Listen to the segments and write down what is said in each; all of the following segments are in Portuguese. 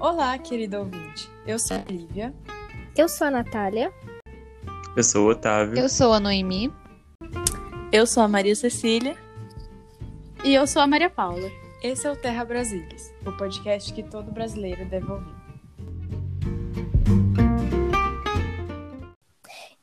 Olá, querido ouvinte. Eu sou a Lívia. Eu sou a Natália. Eu sou o Otávio. Eu sou a Noemi. Eu sou a Maria Cecília. E eu sou a Maria Paula. Esse é o Terra Brasilis, o podcast que todo brasileiro deve ouvir.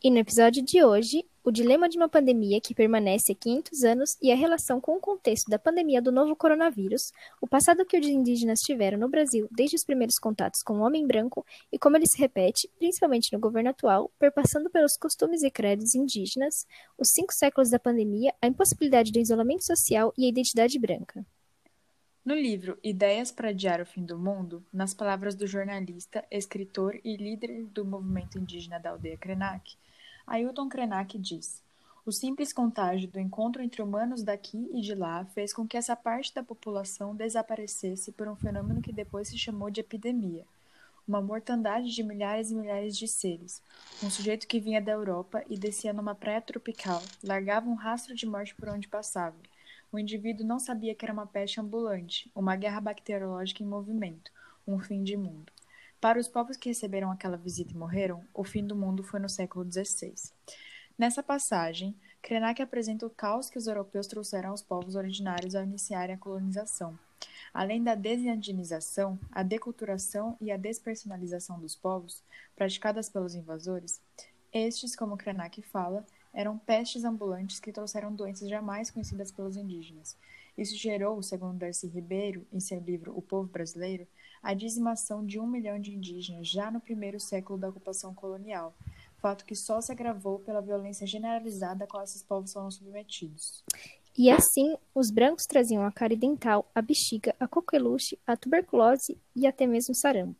E no episódio de hoje, o dilema de uma pandemia que permanece há 500 anos e a relação com o contexto da pandemia do novo coronavírus, o passado que os indígenas tiveram no Brasil desde os primeiros contatos com o homem branco e como ele se repete, principalmente no governo atual, perpassando pelos costumes e credos indígenas, os cinco séculos da pandemia, a impossibilidade do isolamento social e a identidade branca. No livro Ideias para Adiar o Fim do Mundo, nas palavras do jornalista, escritor e líder do movimento indígena da aldeia Krenak, Ailton Krenak diz: O simples contágio do encontro entre humanos daqui e de lá fez com que essa parte da população desaparecesse por um fenômeno que depois se chamou de epidemia. Uma mortandade de milhares e milhares de seres. Um sujeito que vinha da Europa e descia numa praia tropical, largava um rastro de morte por onde passava. O indivíduo não sabia que era uma peste ambulante, uma guerra bacteriológica em movimento, um fim de mundo. Para os povos que receberam aquela visita e morreram, o fim do mundo foi no século XVI. Nessa passagem, Krenak apresenta o caos que os europeus trouxeram aos povos originários ao iniciarem a colonização. Além da desindigenização, a deculturação e a despersonalização dos povos, praticadas pelos invasores, estes, como Krenak fala, eram pestes ambulantes que trouxeram doenças jamais conhecidas pelos indígenas. Isso gerou, segundo Darcy Ribeiro, em seu livro O Povo Brasileiro, a dizimação de um milhão de indígenas já no primeiro século da ocupação colonial, fato que só se agravou pela violência generalizada a qual esses povos foram submetidos. E assim, os brancos traziam a cárie dental, a bexiga, a coqueluche, a tuberculose e até mesmo sarampo.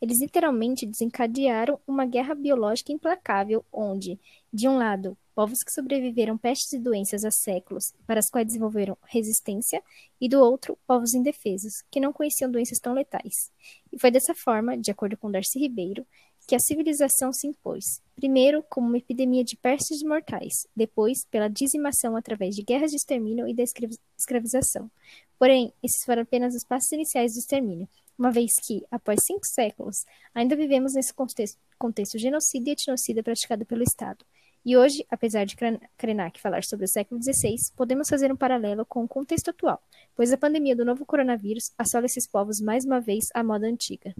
Eles literalmente desencadearam uma guerra biológica implacável, onde, de um lado, povos que sobreviveram pestes e doenças há séculos, para as quais desenvolveram resistência, e do outro, povos indefesos, que não conheciam doenças tão letais. E foi dessa forma, de acordo com Darcy Ribeiro, que a civilização se impôs, primeiro como uma epidemia de pestes mortais, depois pela dizimação através de guerras de extermínio e da escravização. Porém, esses foram apenas os passos iniciais do extermínio, uma vez que, após cinco séculos, ainda vivemos nesse contexto, contexto genocida e etnocida praticado pelo Estado, e hoje, apesar de Krenak falar sobre o século XVI, podemos fazer um paralelo com o contexto atual, pois a pandemia do novo coronavírus assola esses povos mais uma vez à moda antiga.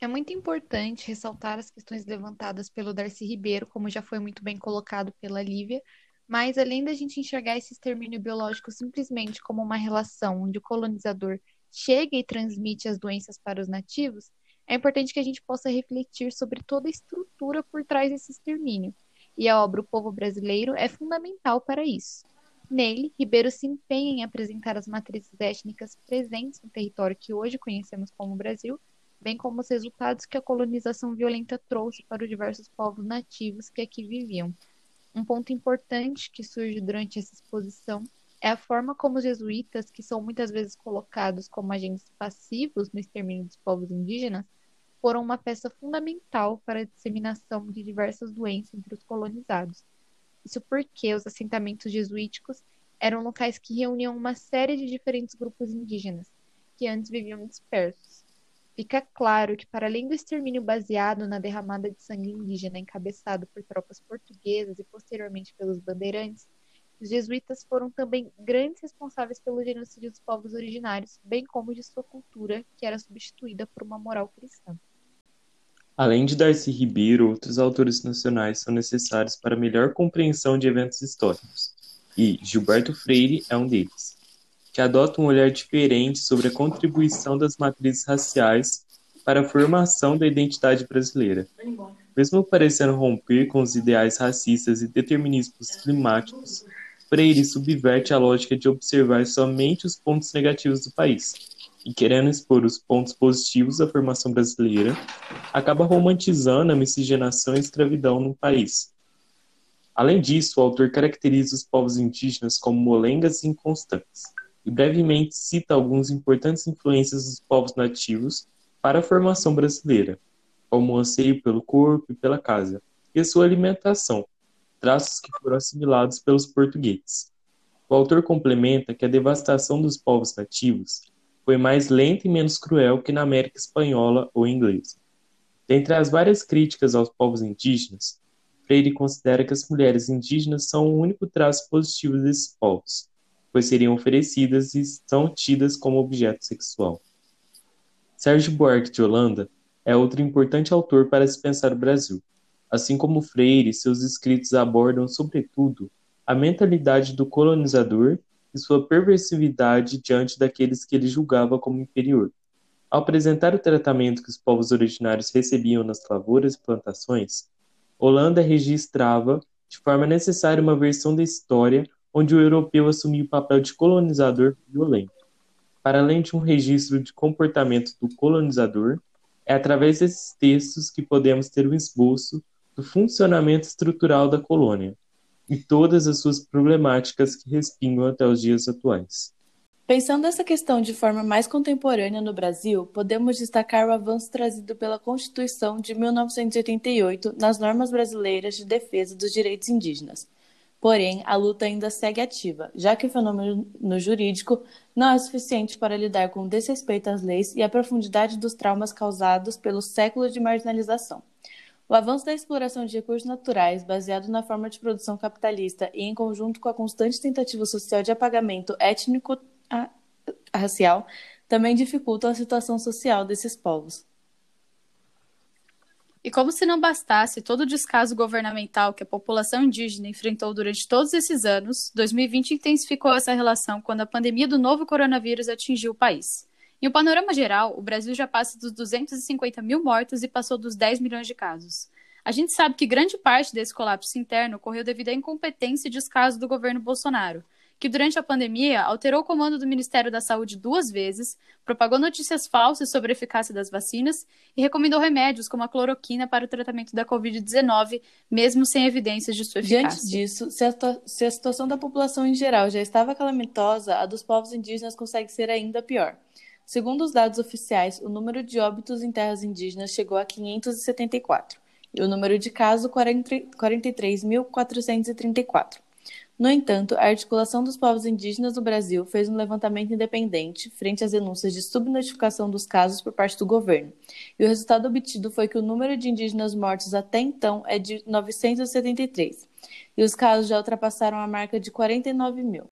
É muito importante ressaltar as questões levantadas pelo Darcy Ribeiro, como já foi muito bem colocado pela Lívia, mas além da gente enxergar esse extermínio biológico simplesmente como uma relação onde o colonizador chega e transmite as doenças para os nativos, é importante que a gente possa refletir sobre toda a estrutura por trás desse extermínio. E a obra O Povo Brasileiro é fundamental para isso. Nele, Ribeiro se empenha em apresentar as matrizes étnicas presentes no território que hoje conhecemos como Brasil, bem como os resultados que a colonização violenta trouxe para os diversos povos nativos que aqui viviam. Um ponto importante que surge durante essa exposição é a forma como os jesuítas, que são muitas vezes colocados como agentes passivos no extermínio dos povos indígenas, foram uma peça fundamental para a disseminação de diversas doenças entre os colonizados. Isso porque os assentamentos jesuíticos eram locais que reuniam uma série de diferentes grupos indígenas, que antes viviam dispersos. Fica claro que, para além do extermínio baseado na derramada de sangue indígena encabeçado por tropas portuguesas e posteriormente pelos bandeirantes, os jesuítas foram também grandes responsáveis pelo genocídio dos povos originários, bem como de sua cultura, que era substituída por uma moral cristã. Além de Darcy Ribeiro, outros autores nacionais são necessários para melhor compreensão de eventos históricos, e Gilberto Freire é um deles, que adota um olhar diferente sobre a contribuição das matrizes raciais para a formação da identidade brasileira. Mesmo parecendo romper com os ideais racistas e determinismos climáticos, Freire subverte a lógica de observar somente os pontos negativos do país, e querendo expor os pontos positivos da formação brasileira, acaba romantizando a miscigenação e a escravidão no país. Além disso, o autor caracteriza os povos indígenas como molengas e inconstantes, e brevemente cita algumas importantes influências dos povos nativos para a formação brasileira, como o anseio pelo corpo e pela casa, e a sua alimentação, traços que foram assimilados pelos portugueses. O autor complementa que a devastação dos povos nativos foi mais lenta e menos cruel que na América Espanhola ou inglesa. Dentre as várias críticas aos povos indígenas, Freire considera que as mulheres indígenas são o único traço positivo desses povos, pois seriam oferecidas e são tidas como objeto sexual. Sérgio Buarque de Holanda é outro importante autor para se pensar o Brasil. Assim como Freire, seus escritos abordam, sobretudo, a mentalidade do colonizador e sua perversividade diante daqueles que ele julgava como inferior. Ao apresentar o tratamento que os povos originários recebiam nas lavouras e plantações, Holanda registrava de forma necessária uma versão da história onde o europeu assumia o papel de colonizador violento. Para além de um registro de comportamento do colonizador, é através desses textos que podemos ter um esboço do funcionamento estrutural da colônia e todas as suas problemáticas que respingam até os dias atuais. Pensando essa questão de forma mais contemporânea no Brasil, podemos destacar o avanço trazido pela Constituição de 1988 nas normas brasileiras de defesa dos direitos indígenas. Porém, a luta ainda segue ativa, já que o fenômeno jurídico não é suficiente para lidar com o desrespeito às leis e a profundidade dos traumas causados pelo século de marginalização. O avanço da exploração de recursos naturais, baseado na forma de produção capitalista e em conjunto com a constante tentativa social de apagamento étnico-racial, também dificultam a situação social desses povos. E como se não bastasse todo o descaso governamental que a população indígena enfrentou durante todos esses anos, 2020 intensificou essa relação quando a pandemia do novo coronavírus atingiu o país. Em um panorama geral, o Brasil já passa dos 250 mil mortos e passou dos 10 milhões de casos. A gente sabe que grande parte desse colapso interno ocorreu devido à incompetência e descaso do governo Bolsonaro, que durante a pandemia alterou o comando do Ministério da Saúde duas vezes, propagou notícias falsas sobre a eficácia das vacinas e recomendou remédios como a cloroquina para o tratamento da Covid-19, mesmo sem evidências de sua eficácia. Diante disso, se a, se a situação da população em geral já estava calamitosa, a dos povos indígenas consegue ser ainda pior. Segundo os dados oficiais, o número de óbitos em terras indígenas chegou a 574 e o número de casos 43.434. No entanto, a articulação dos povos indígenas no Brasil fez um levantamento independente frente às denúncias de subnotificação dos casos por parte do governo, e o resultado obtido foi que o número de indígenas mortos até então é de 973, e os casos já ultrapassaram a marca de 49 mil.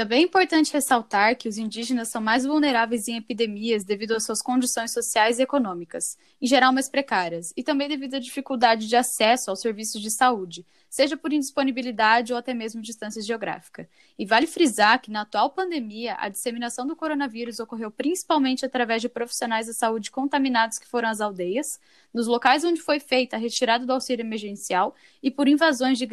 Também é importante ressaltar que os indígenas são mais vulneráveis em epidemias devido às suas condições sociais e econômicas, em geral mais precárias, e também devido à dificuldade de acesso aos serviços de saúde, seja por indisponibilidade ou até mesmo distância geográfica. E vale frisar que na atual pandemia, a disseminação do coronavírus ocorreu principalmente através de profissionais da saúde contaminados que foram às aldeias, nos locais onde foi feita a retirada do auxílio emergencial e por invasões de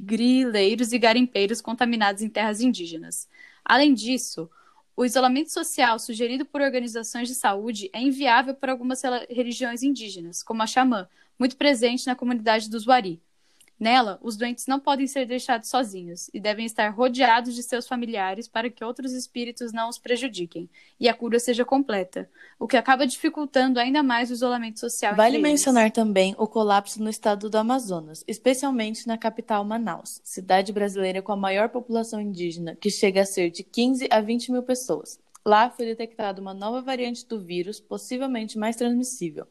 grileiros e garimpeiros contaminados em terras indígenas. Além disso, o isolamento social sugerido por organizações de saúde é inviável para algumas religiões indígenas, como a xamã, muito presente na comunidade dos Wari, Nela, os doentes não podem ser deixados sozinhos e devem estar rodeados de seus familiares para que outros espíritos não os prejudiquem e a cura seja completa, o que acaba dificultando ainda mais o isolamento social. Vale mencionar também o colapso no estado do Amazonas, especialmente na capital Manaus, cidade brasileira com a maior população indígena, que chega a ser de 15 a 20 mil pessoas. Lá foi detectada uma nova variante do vírus, possivelmente mais transmissível,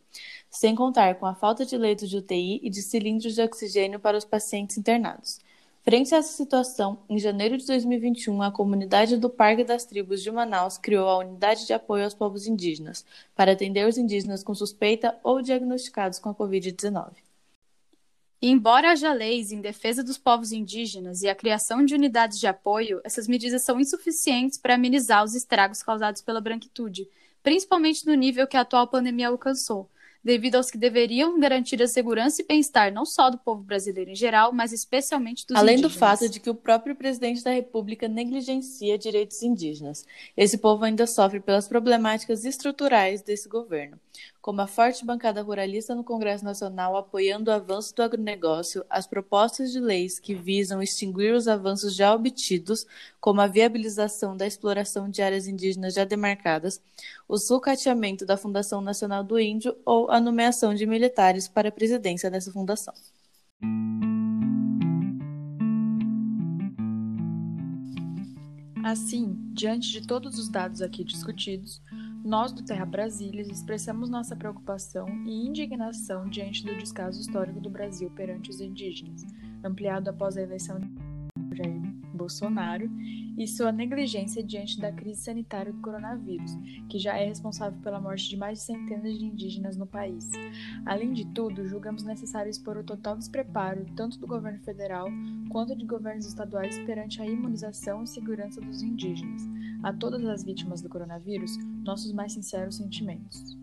sem contar com a falta de leitos de UTI e de cilindros de oxigênio para os pacientes internados. Frente a essa situação, em janeiro de 2021, a comunidade do Parque das Tribos de Manaus criou a Unidade de Apoio aos Povos Indígenas para atender os indígenas com suspeita ou diagnosticados com a Covid-19. E embora haja leis em defesa dos povos indígenas e a criação de unidades de apoio, essas medidas são insuficientes para amenizar os estragos causados pela branquitude, principalmente no nível que a atual pandemia alcançou, devido aos que deveriam garantir a segurança e bem-estar não só do povo brasileiro em geral, mas especialmente dos Além indígenas. do fato de que o próprio presidente da República negligencia direitos indígenas, esse povo ainda sofre pelas problemáticas estruturais desse governo, como a forte bancada ruralista no Congresso Nacional apoiando o avanço do agronegócio, as propostas de leis que visam extinguir os avanços já obtidos, como a viabilização da exploração de áreas indígenas já demarcadas, o sucateamento da Fundação Nacional do Índio ou a nomeação de militares para a presidência dessa fundação. Assim, diante de todos os dados aqui discutidos, nós do Terra Brasília expressamos nossa preocupação e indignação diante do descaso histórico do Brasil perante os indígenas, ampliado após a eleição de Jair Bolsonaro e sua negligência diante da crise sanitária do coronavírus, que já é responsável pela morte de mais de centenas de indígenas no país. Além de tudo, julgamos necessário expor o total despreparo tanto do governo federal quanto de governos estaduais perante a imunização e segurança dos indígenas. A todas as vítimas do coronavírus, nossos mais sinceros sentimentos.